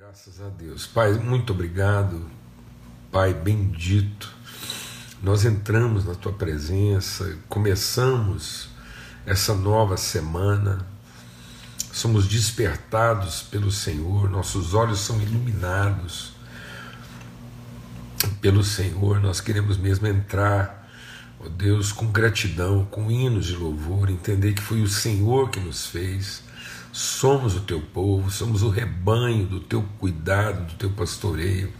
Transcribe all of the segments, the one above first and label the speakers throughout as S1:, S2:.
S1: Graças a Deus. Pai, muito obrigado. Pai bendito. Nós entramos na tua presença, começamos essa nova semana. Somos despertados pelo Senhor, nossos olhos são iluminados pelo Senhor. Nós queremos mesmo entrar, ó Deus, com gratidão, com hinos de louvor, entender que foi o Senhor que nos fez Somos o teu povo, somos o rebanho do teu cuidado, do teu pastoreio.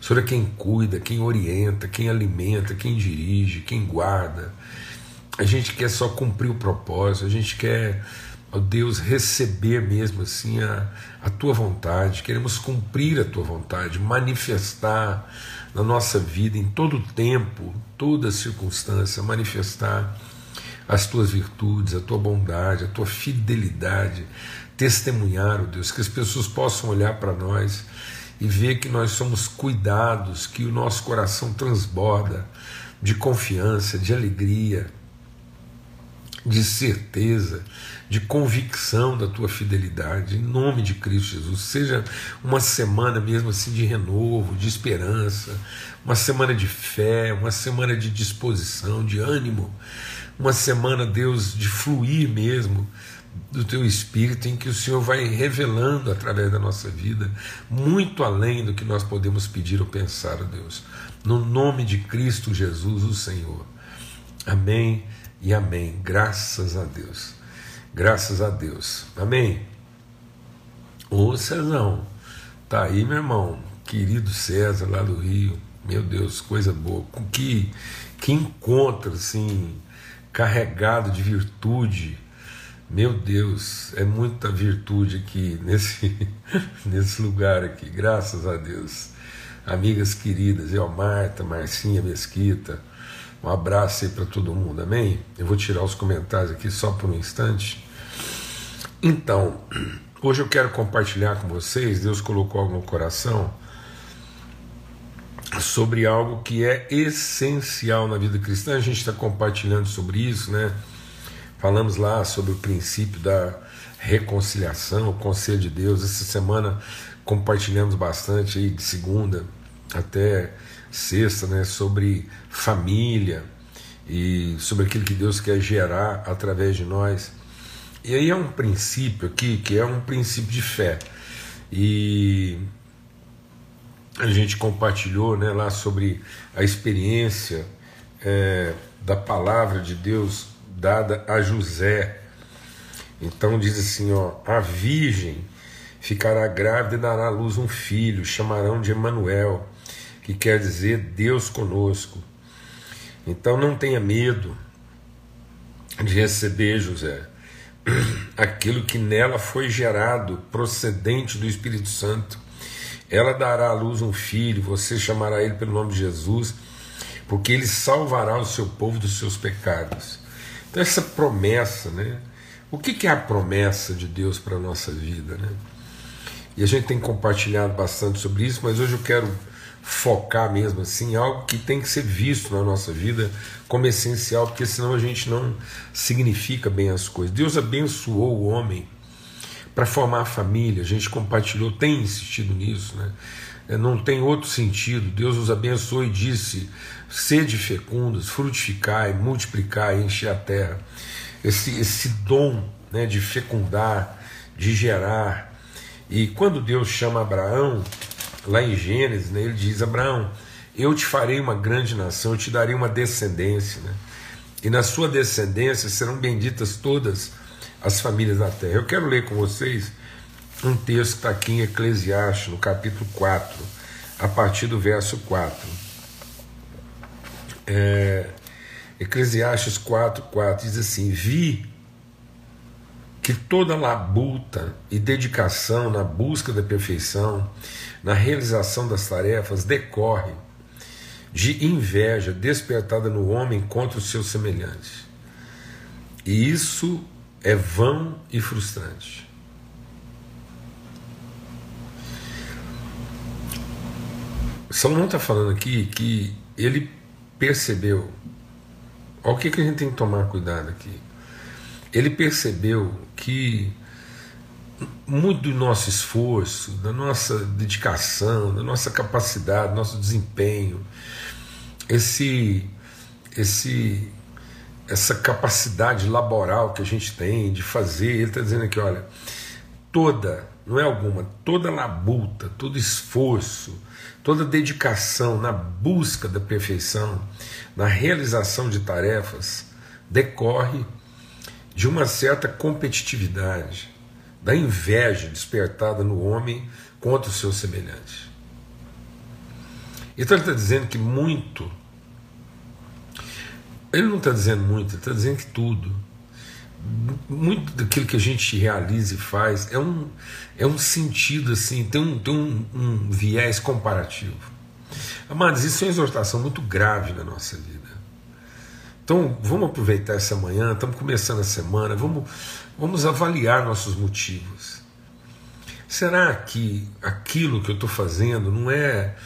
S1: O Senhor é quem cuida, quem orienta, quem alimenta, quem dirige, quem guarda. A gente quer só cumprir o propósito, a gente quer, ó Deus, receber mesmo assim a, a tua vontade, queremos cumprir a tua vontade, manifestar na nossa vida, em todo tempo, toda circunstância, manifestar as tuas virtudes, a tua bondade, a tua fidelidade, testemunhar, oh Deus, que as pessoas possam olhar para nós e ver que nós somos cuidados, que o nosso coração transborda de confiança, de alegria, de certeza, de convicção da tua fidelidade, em nome de Cristo Jesus. Seja uma semana mesmo assim de renovo, de esperança, uma semana de fé, uma semana de disposição, de ânimo uma semana, Deus, de fluir mesmo do teu espírito, em que o Senhor vai revelando através da nossa vida, muito além do que nós podemos pedir ou pensar, Deus. No nome de Cristo Jesus, o Senhor. Amém e amém. Graças a Deus. Graças a Deus. Amém. Ô Cezão, tá aí, meu irmão, querido César lá do Rio. Meu Deus, coisa boa. Que, que encontro, assim carregado de virtude. Meu Deus, é muita virtude aqui nesse, nesse lugar aqui, graças a Deus. Amigas queridas, eu, Marta, Marcinha Mesquita, um abraço aí para todo mundo, amém? Eu vou tirar os comentários aqui só por um instante. Então, hoje eu quero compartilhar com vocês, Deus colocou algo no coração sobre algo que é essencial na vida cristã. A gente está compartilhando sobre isso, né? Falamos lá sobre o princípio da reconciliação, o conselho de Deus. Essa semana compartilhamos bastante aí de segunda até sexta, né? Sobre família e sobre aquilo que Deus quer gerar através de nós. E aí é um princípio aqui que é um princípio de fé. E a gente compartilhou né, lá sobre a experiência é, da palavra de Deus dada a José. Então diz assim: ó, a virgem ficará grávida e dará à luz um filho, chamarão de Emanuel, que quer dizer Deus conosco. Então não tenha medo de receber, José, aquilo que nela foi gerado, procedente do Espírito Santo ela dará à luz um filho, você chamará ele pelo nome de Jesus, porque ele salvará o seu povo dos seus pecados. Então, essa promessa, né? O que é a promessa de Deus para a nossa vida, né? E a gente tem compartilhado bastante sobre isso, mas hoje eu quero focar mesmo assim algo que tem que ser visto na nossa vida como essencial, porque senão a gente não significa bem as coisas. Deus abençoou o homem para formar a família. A gente compartilhou, tem insistido nisso, né? É, não tem outro sentido. Deus os abençoou e disse: sede fecundos, frutificai, multiplicai, encher a terra. Esse, esse dom né, de fecundar, de gerar. E quando Deus chama Abraão, lá em Gênesis, né, ele diz: Abraão, eu te farei uma grande nação, eu te darei uma descendência. Né? E na sua descendência serão benditas todas as famílias da terra. Eu quero ler com vocês um texto que está aqui em Eclesiastes, no capítulo 4, a partir do verso 4. É, Eclesiastes 4, 4 diz assim: Vi que toda labuta e dedicação na busca da perfeição, na realização das tarefas, decorre de inveja despertada no homem contra os seus semelhantes. E isso é vão e frustrante. Salomão está falando aqui que ele percebeu. Olha o que, que a gente tem que tomar cuidado aqui. Ele percebeu que muito do nosso esforço, da nossa dedicação, da nossa capacidade, do nosso desempenho, esse, esse, essa capacidade laboral que a gente tem de fazer. Ele está dizendo aqui, olha, toda, não é alguma, toda labuta, todo esforço, toda dedicação na busca da perfeição, na realização de tarefas, decorre de uma certa competitividade, da inveja despertada no homem contra o seu semelhante. Então ele está dizendo que muito, ele não está dizendo muito, ele está dizendo que tudo, muito daquilo que a gente realiza e faz é um, é um sentido assim, tem um, tem um, um viés comparativo. Amados, isso é uma exortação muito grave na nossa vida. Então vamos aproveitar essa manhã, estamos começando a semana, vamos, vamos avaliar nossos motivos. Será que aquilo que eu estou fazendo não é,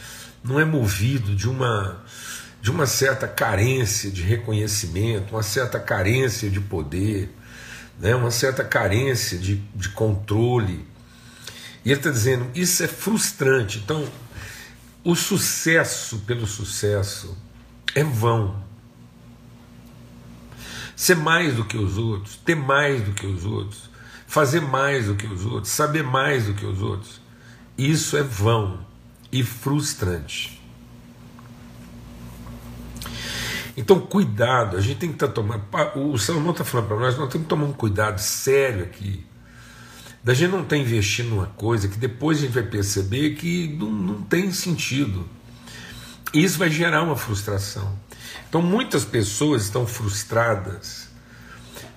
S1: não é movido de uma, de uma certa carência de reconhecimento, uma certa carência de poder, né, uma certa carência de, de controle? E ele está dizendo: isso é frustrante. Então, o sucesso pelo sucesso é vão ser mais do que os outros, ter mais do que os outros, fazer mais do que os outros, saber mais do que os outros. Isso é vão e frustrante. Então, cuidado, a gente tem que estar tá tomando. O Salomão está falando para nós, nós temos que tomar um cuidado sério aqui. Da gente não estar tá investindo numa coisa que depois a gente vai perceber que não, não tem sentido. Isso vai gerar uma frustração. Então muitas pessoas estão frustradas.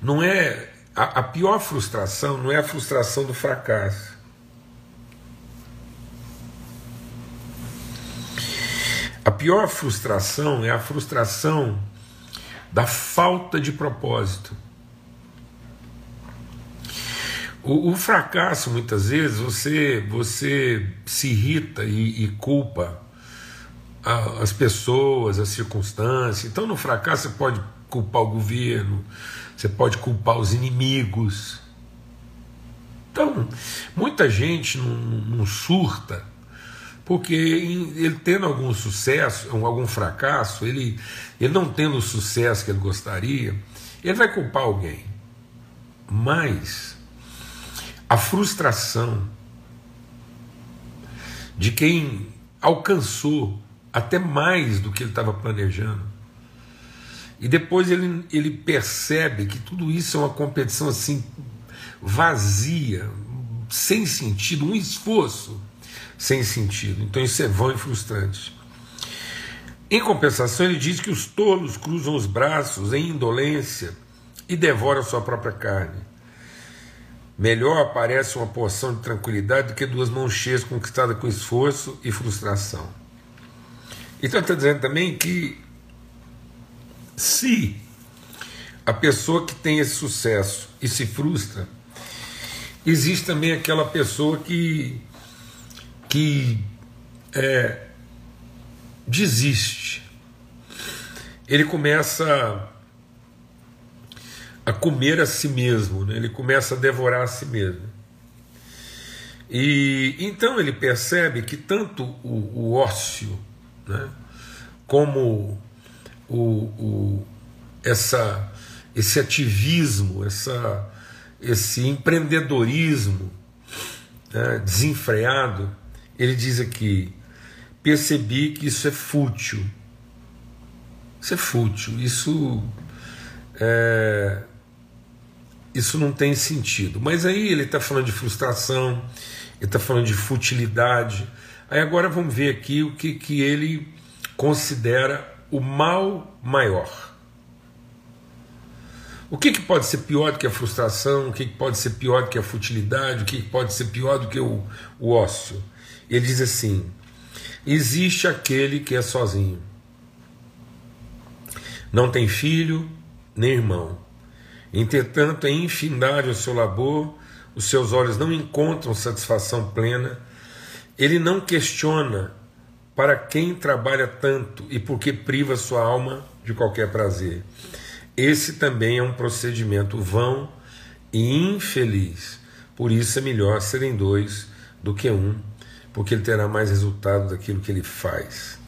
S1: Não é a, a pior frustração não é a frustração do fracasso. A pior frustração é a frustração da falta de propósito. O, o, fracasso, muitas vezes, você, você se irrita e, e culpa as pessoas, as circunstâncias. Então, no fracasso, você pode culpar o governo, você pode culpar os inimigos. Então, muita gente não, não surta, porque ele tendo algum sucesso, algum fracasso, ele, ele não tendo o sucesso que ele gostaria, ele vai culpar alguém. Mas a frustração de quem alcançou até mais do que ele estava planejando. E depois ele, ele percebe que tudo isso é uma competição assim vazia, sem sentido, um esforço sem sentido. Então isso é vão e frustrante. Em compensação, ele diz que os tolos cruzam os braços em indolência e devoram sua própria carne. Melhor parece uma porção de tranquilidade do que duas mãos cheias conquistadas com esforço e frustração. Então está dizendo também que se a pessoa que tem esse sucesso e se frustra, existe também aquela pessoa que, que é, desiste. Ele começa a comer a si mesmo, né? ele começa a devorar a si mesmo. E então ele percebe que tanto o, o ócio né? como o, o, essa, esse ativismo, essa, esse empreendedorismo né, desenfreado, ele diz aqui: percebi que isso é fútil. Isso é fútil, isso é, isso não tem sentido. Mas aí ele está falando de frustração, ele está falando de futilidade, Aí agora vamos ver aqui o que, que ele considera o mal maior. O que, que pode ser pior do que a frustração? O que, que pode ser pior do que a futilidade? O que, que pode ser pior do que o, o ócio? Ele diz assim: existe aquele que é sozinho, não tem filho nem irmão. Entretanto, é infindável o seu labor, os seus olhos não encontram satisfação plena ele não questiona para quem trabalha tanto e por que priva sua alma de qualquer prazer. Esse também é um procedimento vão e infeliz, Por isso é melhor serem dois do que um, porque ele terá mais resultado daquilo que ele faz.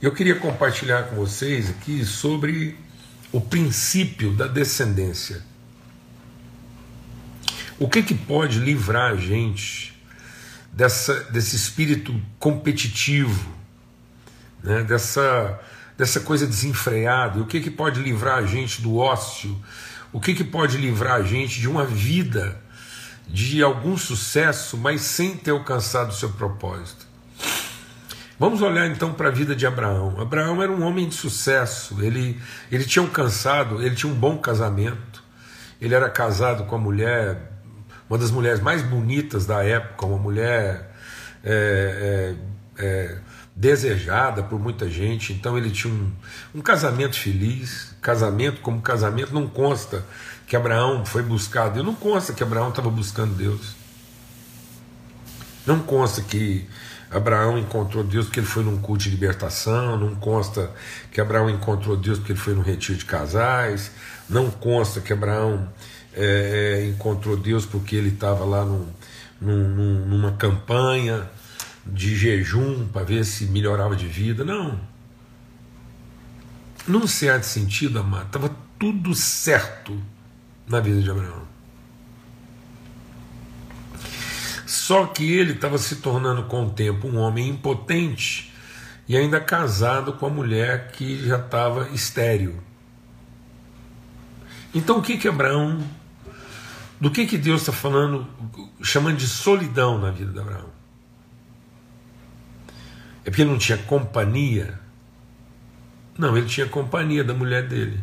S1: Eu queria compartilhar com vocês aqui sobre o princípio da descendência. O que, que pode livrar a gente dessa, desse espírito competitivo, né, dessa, dessa coisa desenfreada? O que, que pode livrar a gente do ócio? O que, que pode livrar a gente de uma vida de algum sucesso, mas sem ter alcançado o seu propósito? Vamos olhar então para a vida de Abraão. Abraão era um homem de sucesso, ele, ele tinha alcançado, ele tinha um bom casamento, ele era casado com a mulher, uma das mulheres mais bonitas da época, uma mulher é, é, é, desejada por muita gente, então ele tinha um, um casamento feliz. Casamento como casamento, não consta que Abraão foi buscar Deus, não consta que Abraão estava buscando Deus. Não consta que Abraão encontrou Deus porque ele foi num culto de libertação, não consta que Abraão encontrou Deus porque ele foi num retiro de casais, não consta que Abraão é, é encontrou Deus porque ele estava lá num, num, numa campanha de jejum para ver se melhorava de vida. Não. Num certo sentido, amado, estava tudo certo na vida de Abraão. Só que ele estava se tornando com o tempo um homem impotente e ainda casado com a mulher que já estava estéril. Então o que que Abraão, do que que Deus está falando, chamando de solidão na vida de Abraão? É porque ele não tinha companhia? Não, ele tinha companhia da mulher dele.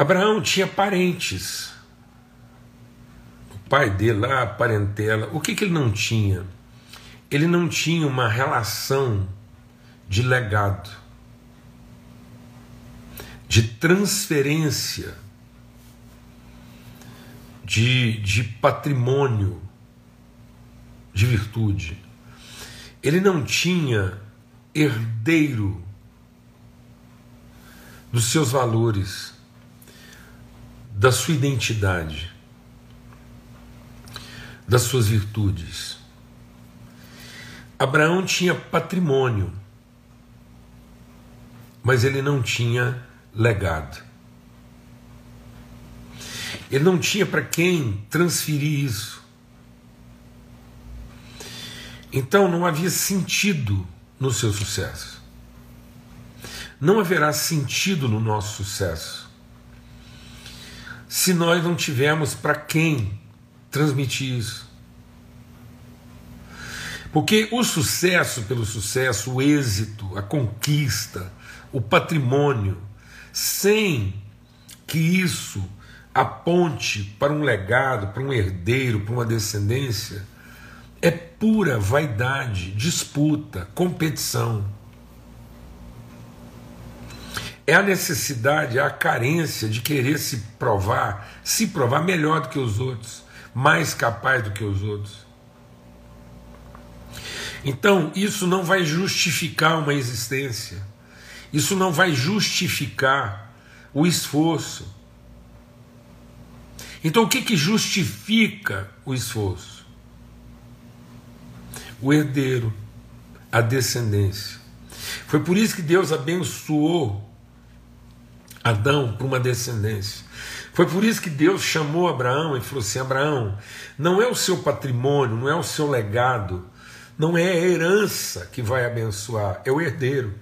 S1: Abraão tinha parentes pai dele lá, a parentela, o que, que ele não tinha? Ele não tinha uma relação de legado, de transferência de, de patrimônio, de virtude. Ele não tinha herdeiro dos seus valores, da sua identidade das suas virtudes. Abraão tinha patrimônio, mas ele não tinha legado. Ele não tinha para quem transferir isso. Então não havia sentido no seu sucesso. Não haverá sentido no nosso sucesso se nós não tivermos para quem transmitir isso. Porque o sucesso pelo sucesso, o êxito, a conquista, o patrimônio, sem que isso aponte para um legado, para um herdeiro, para uma descendência, é pura vaidade, disputa, competição. É a necessidade, é a carência de querer se provar, se provar melhor do que os outros mais capaz do que os outros. Então, isso não vai justificar uma existência, isso não vai justificar o esforço. Então, o que, que justifica o esforço? O herdeiro, a descendência. Foi por isso que Deus abençoou Adão para uma descendência. Foi por isso que Deus chamou Abraão e falou assim: Abraão, não é o seu patrimônio, não é o seu legado, não é a herança que vai abençoar, é o herdeiro.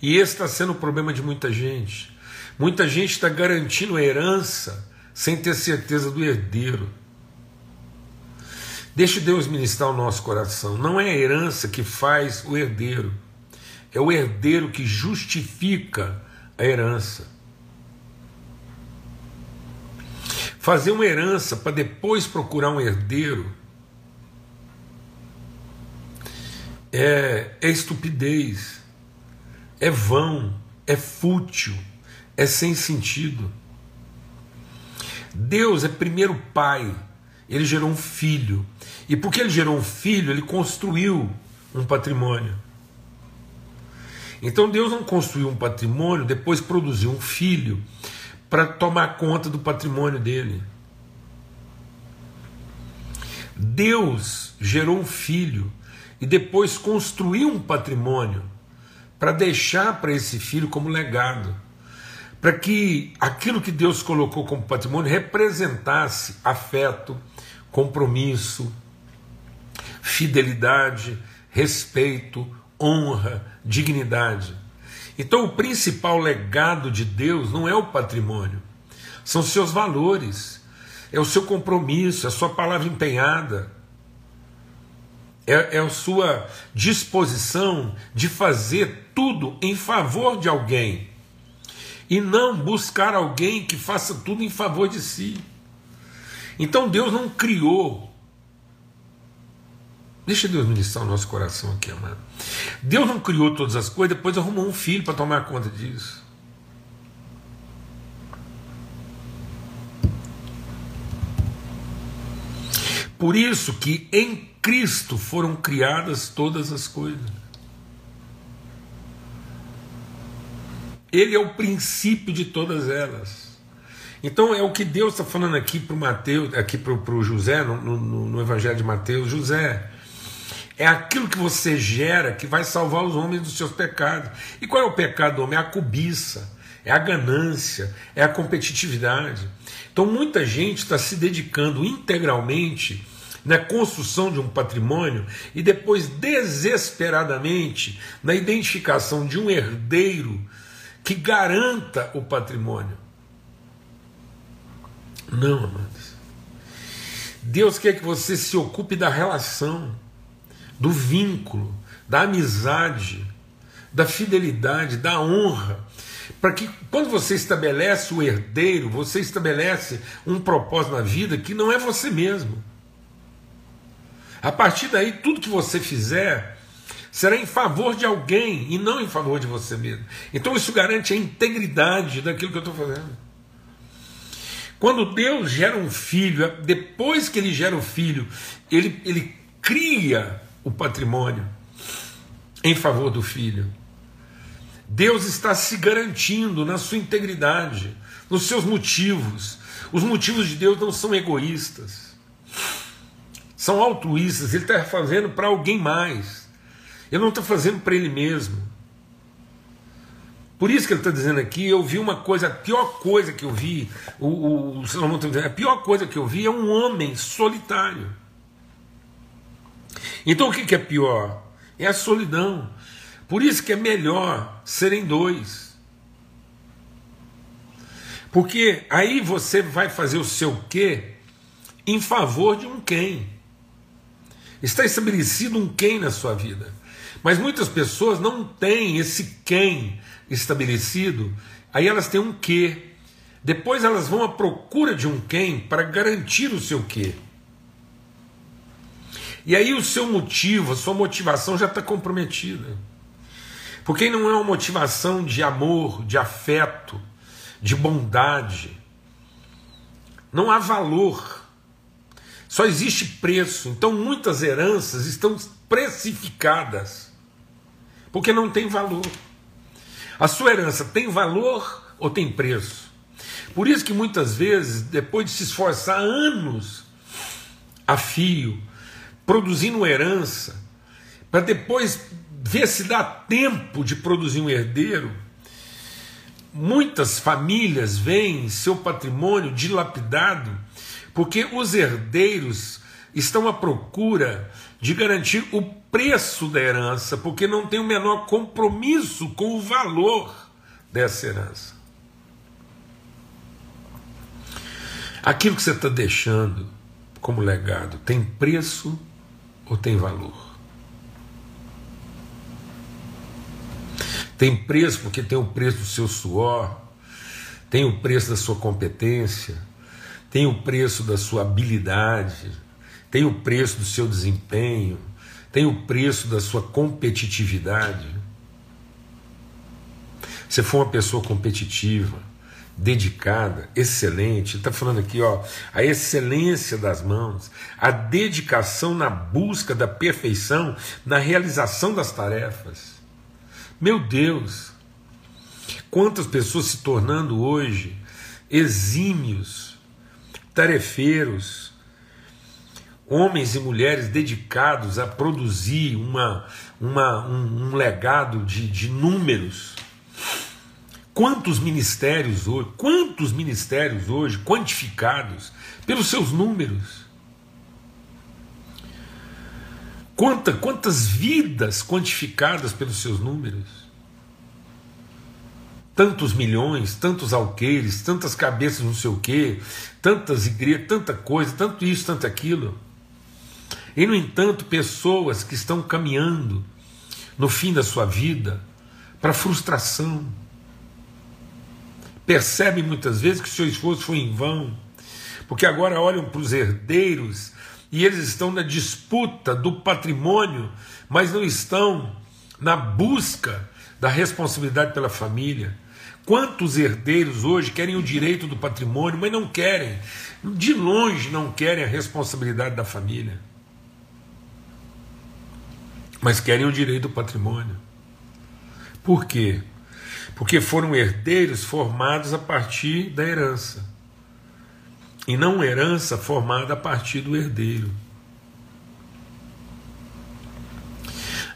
S1: E esse está sendo o problema de muita gente. Muita gente está garantindo a herança sem ter certeza do herdeiro. Deixe Deus ministrar o nosso coração. Não é a herança que faz o herdeiro, é o herdeiro que justifica a herança. Fazer uma herança para depois procurar um herdeiro é, é estupidez, é vão, é fútil, é sem sentido. Deus é primeiro pai, ele gerou um filho, e porque ele gerou um filho, ele construiu um patrimônio. Então Deus não construiu um patrimônio, depois produziu um filho para tomar conta do patrimônio dele. Deus gerou um filho e depois construiu um patrimônio para deixar para esse filho como legado, para que aquilo que Deus colocou como patrimônio representasse afeto, compromisso, fidelidade, respeito, honra, dignidade. Então, o principal legado de Deus não é o patrimônio, são seus valores, é o seu compromisso, é a sua palavra empenhada, é, é a sua disposição de fazer tudo em favor de alguém e não buscar alguém que faça tudo em favor de si. Então Deus não criou. Deixa Deus ministrar o nosso coração aqui, amado. Deus não criou todas as coisas, depois arrumou um filho para tomar conta disso. Por isso que em Cristo foram criadas todas as coisas. Ele é o princípio de todas elas. Então é o que Deus está falando aqui para o Mateus, aqui para o José, no, no, no Evangelho de Mateus, José. É aquilo que você gera que vai salvar os homens dos seus pecados. E qual é o pecado do homem? É a cobiça, é a ganância, é a competitividade. Então muita gente está se dedicando integralmente na construção de um patrimônio e depois desesperadamente na identificação de um herdeiro que garanta o patrimônio. Não, amados. Deus quer que você se ocupe da relação, do vínculo, da amizade, da fidelidade, da honra, para que quando você estabelece o herdeiro, você estabelece um propósito na vida que não é você mesmo. A partir daí, tudo que você fizer será em favor de alguém e não em favor de você mesmo. Então isso garante a integridade daquilo que eu estou fazendo. Quando Deus gera um filho, é depois que ele gera o filho, ele, ele cria o patrimônio em favor do filho. Deus está se garantindo na sua integridade, nos seus motivos. Os motivos de Deus não são egoístas são altruístas, ele está fazendo para alguém mais. Ele não está fazendo para ele mesmo. Por isso que ele está dizendo aqui, eu vi uma coisa, a pior coisa que eu vi, o, o Salomão está dizendo, a pior coisa que eu vi é um homem solitário. Então o que, é pior? É a solidão. Por isso que é melhor serem dois. Porque aí você vai fazer o seu quê em favor de um quem. Está estabelecido um quem na sua vida. Mas muitas pessoas não têm esse quem estabelecido, aí elas têm um que. Depois elas vão à procura de um quem para garantir o seu que. E aí o seu motivo, a sua motivação já está comprometida. Porque não é uma motivação de amor, de afeto, de bondade. Não há valor só existe preço. Então muitas heranças estão precificadas. Porque não tem valor. A sua herança tem valor ou tem preço? Por isso que muitas vezes, depois de se esforçar anos a fio, produzindo herança, para depois ver se dá tempo de produzir um herdeiro, muitas famílias veem seu patrimônio dilapidado porque os herdeiros estão à procura de garantir o preço da herança, porque não tem o menor compromisso com o valor dessa herança. Aquilo que você está deixando como legado tem preço ou tem valor? Tem preço porque tem o preço do seu suor, tem o preço da sua competência tem o preço da sua habilidade, tem o preço do seu desempenho, tem o preço da sua competitividade. Se for uma pessoa competitiva, dedicada, excelente, está falando aqui, ó, a excelência das mãos, a dedicação na busca da perfeição, na realização das tarefas. Meu Deus, quantas pessoas se tornando hoje exímios, tarefeiros, homens e mulheres dedicados a produzir uma, uma, um, um legado de, de números. Quantos ministérios hoje, quantos ministérios hoje quantificados pelos seus números? Quanta, quantas vidas quantificadas pelos seus números? tantos milhões, tantos alqueires, tantas cabeças não sei o quê, tantas igrejas, tanta coisa, tanto isso, tanto aquilo. E, no entanto, pessoas que estão caminhando no fim da sua vida para frustração. Percebem muitas vezes que o seu esforço foi em vão, porque agora olham para os herdeiros e eles estão na disputa do patrimônio, mas não estão na busca da responsabilidade pela família. Quantos herdeiros hoje querem o direito do patrimônio, mas não querem, de longe não querem a responsabilidade da família, mas querem o direito do patrimônio. Por quê? Porque foram herdeiros formados a partir da herança, e não herança formada a partir do herdeiro.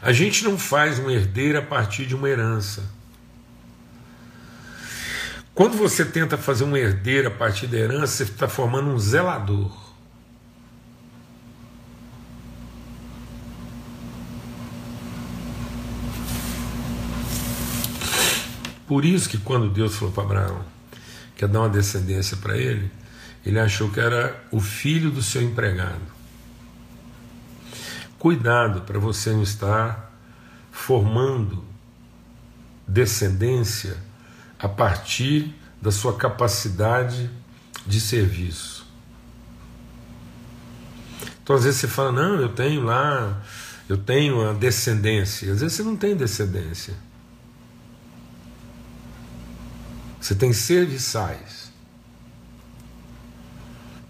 S1: A gente não faz um herdeiro a partir de uma herança. Quando você tenta fazer um herdeiro a partir da herança, você está formando um zelador. Por isso que quando Deus falou para Abraão que ia dar uma descendência para ele, ele achou que era o filho do seu empregado. Cuidado para você não estar formando descendência a partir da sua capacidade de serviço. Então, às vezes você fala: Não, eu tenho lá, eu tenho a descendência. Às vezes você não tem descendência. Você tem serviçais.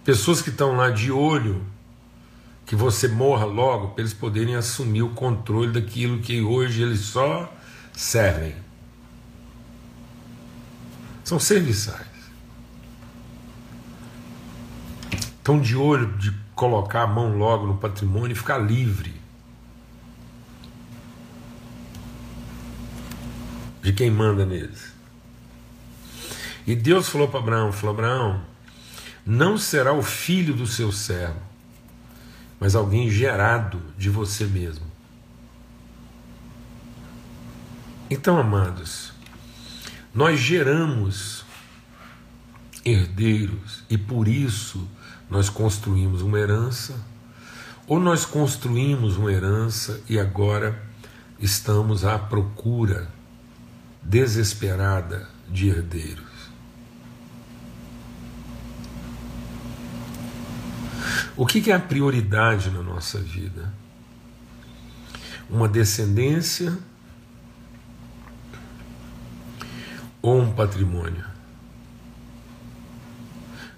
S1: Pessoas que estão lá de olho que você morra logo para eles poderem assumir o controle daquilo que hoje eles só servem. São serviçais. Estão de olho de colocar a mão logo no patrimônio e ficar livre de quem manda neles. E Deus falou para Abraão: falou, Abraão, não será o filho do seu servo, mas alguém gerado de você mesmo. Então, amados, nós geramos herdeiros e por isso nós construímos uma herança, ou nós construímos uma herança e agora estamos à procura desesperada de herdeiros. O que é a prioridade na nossa vida? Uma descendência ou um patrimônio?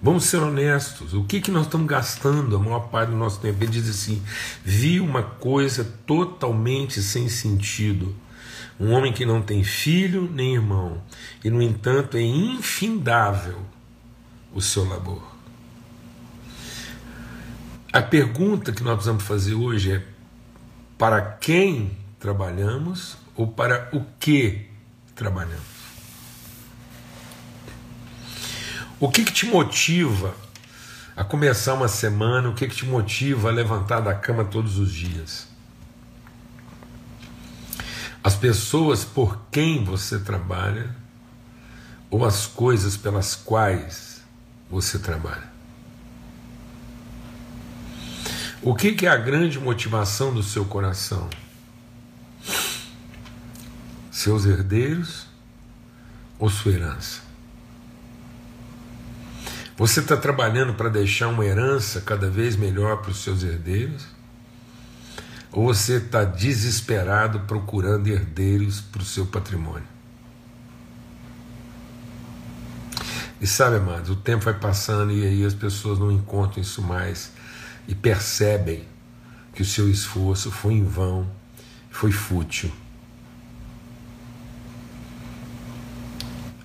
S1: Vamos ser honestos. O que, que nós estamos gastando a maior parte do nosso tempo? Ele diz assim: vi uma coisa totalmente sem sentido. Um homem que não tem filho nem irmão, e no entanto é infindável o seu labor. A pergunta que nós precisamos fazer hoje é: para quem trabalhamos ou para o que trabalhamos? O que, que te motiva a começar uma semana? O que, que te motiva a levantar da cama todos os dias? As pessoas por quem você trabalha ou as coisas pelas quais você trabalha? O que, que é a grande motivação do seu coração? Seus herdeiros ou sua herança? Você está trabalhando para deixar uma herança cada vez melhor para os seus herdeiros? Ou você está desesperado procurando herdeiros para o seu patrimônio? E sabe, amados, o tempo vai passando e aí as pessoas não encontram isso mais e percebem que o seu esforço foi em vão, foi fútil.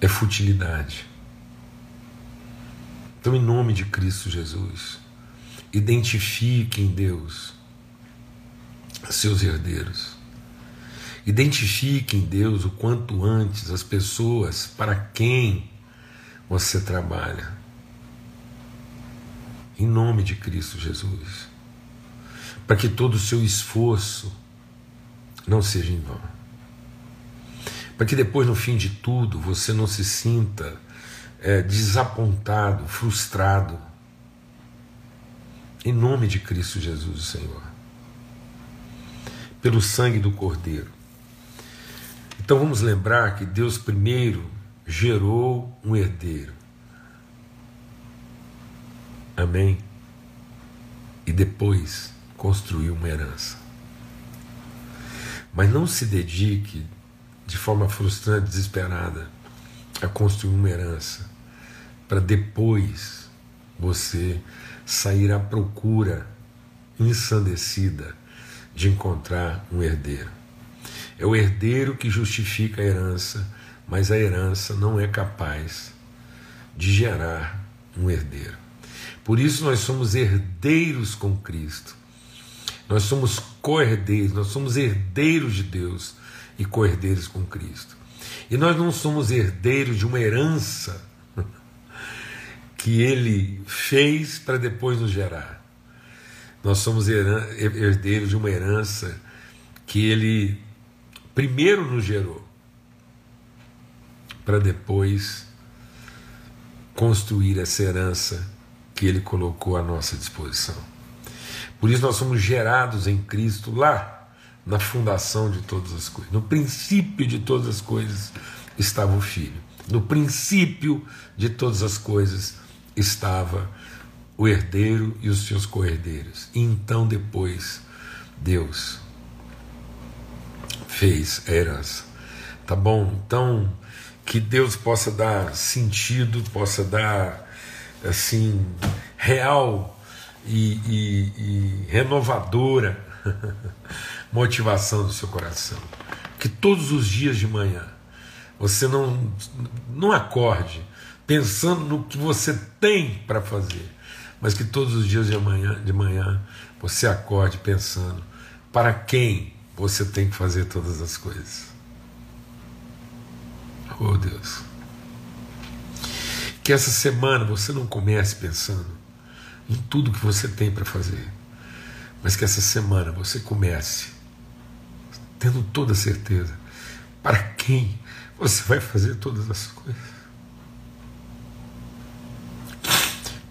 S1: É futilidade. Então, em nome de Cristo Jesus, identifique em Deus seus herdeiros. Identifique em Deus o quanto antes as pessoas para quem você trabalha. Em nome de Cristo Jesus. Para que todo o seu esforço não seja em vão. Para que depois, no fim de tudo, você não se sinta é, desapontado, frustrado. Em nome de Cristo Jesus, Senhor. Pelo sangue do Cordeiro. Então vamos lembrar que Deus primeiro gerou um herdeiro. Amém? E depois construiu uma herança. Mas não se dedique de forma frustrante, desesperada, a construir uma herança, para depois você sair à procura ensandecida de encontrar um herdeiro. É o herdeiro que justifica a herança, mas a herança não é capaz de gerar um herdeiro. Por isso nós somos herdeiros com Cristo. Nós somos co-herdeiros, nós somos herdeiros de Deus e co-herdeiros com Cristo. E nós não somos herdeiros de uma herança que ele fez para depois nos gerar. Nós somos herdeiros de uma herança que ele primeiro nos gerou para depois construir essa herança que ele colocou à nossa disposição. Por isso nós somos gerados em Cristo lá na fundação de todas as coisas. No princípio de todas as coisas estava o Filho. No princípio de todas as coisas estava o herdeiro e os seus co-herdeiros. E então depois Deus fez a herança. Tá bom? Então que Deus possa dar sentido, possa dar assim real e, e, e renovadora motivação do seu coração. Que todos os dias de manhã você não, não acorde pensando no que você tem para fazer, mas que todos os dias de manhã, de manhã você acorde pensando para quem você tem que fazer todas as coisas. Oh Deus. Que essa semana você não comece pensando em tudo que você tem para fazer, mas que essa semana você comece tendo toda certeza para quem você vai fazer todas as coisas.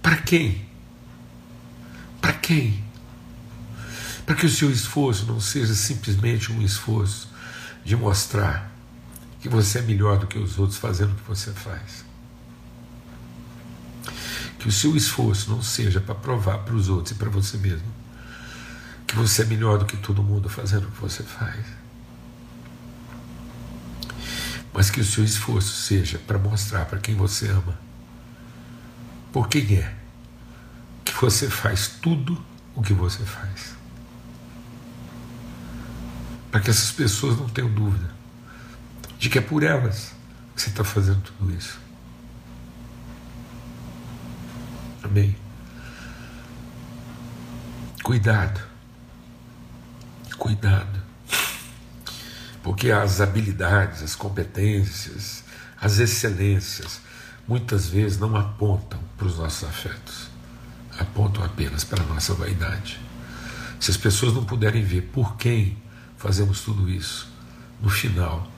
S1: Para quem? Para quem? Para que o seu esforço não seja simplesmente um esforço de mostrar que você é melhor do que os outros fazendo o que você faz. Que o seu esforço não seja para provar para os outros e para você mesmo que você é melhor do que todo mundo fazendo o que você faz. Mas que o seu esforço seja para mostrar para quem você ama por quem é que você faz tudo o que você faz. Para que essas pessoas não tenham dúvida de que é por elas que você está fazendo tudo isso. Amém? Cuidado. Cuidado. Porque as habilidades, as competências, as excelências, muitas vezes não apontam para os nossos afetos, apontam apenas para a nossa vaidade. Se as pessoas não puderem ver por quem fazemos tudo isso, no final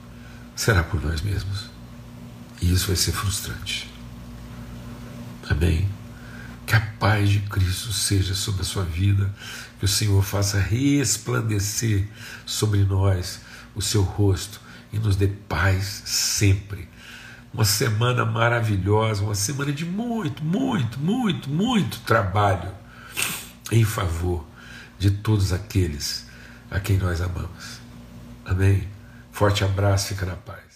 S1: será por nós mesmos. E isso vai ser frustrante. Amém? Que a paz de Cristo seja sobre a sua vida, que o Senhor faça resplandecer sobre nós o seu rosto e nos dê paz sempre uma semana maravilhosa, uma semana de muito, muito, muito, muito trabalho em favor de todos aqueles a quem nós amamos. Amém? Forte abraço, fica na paz.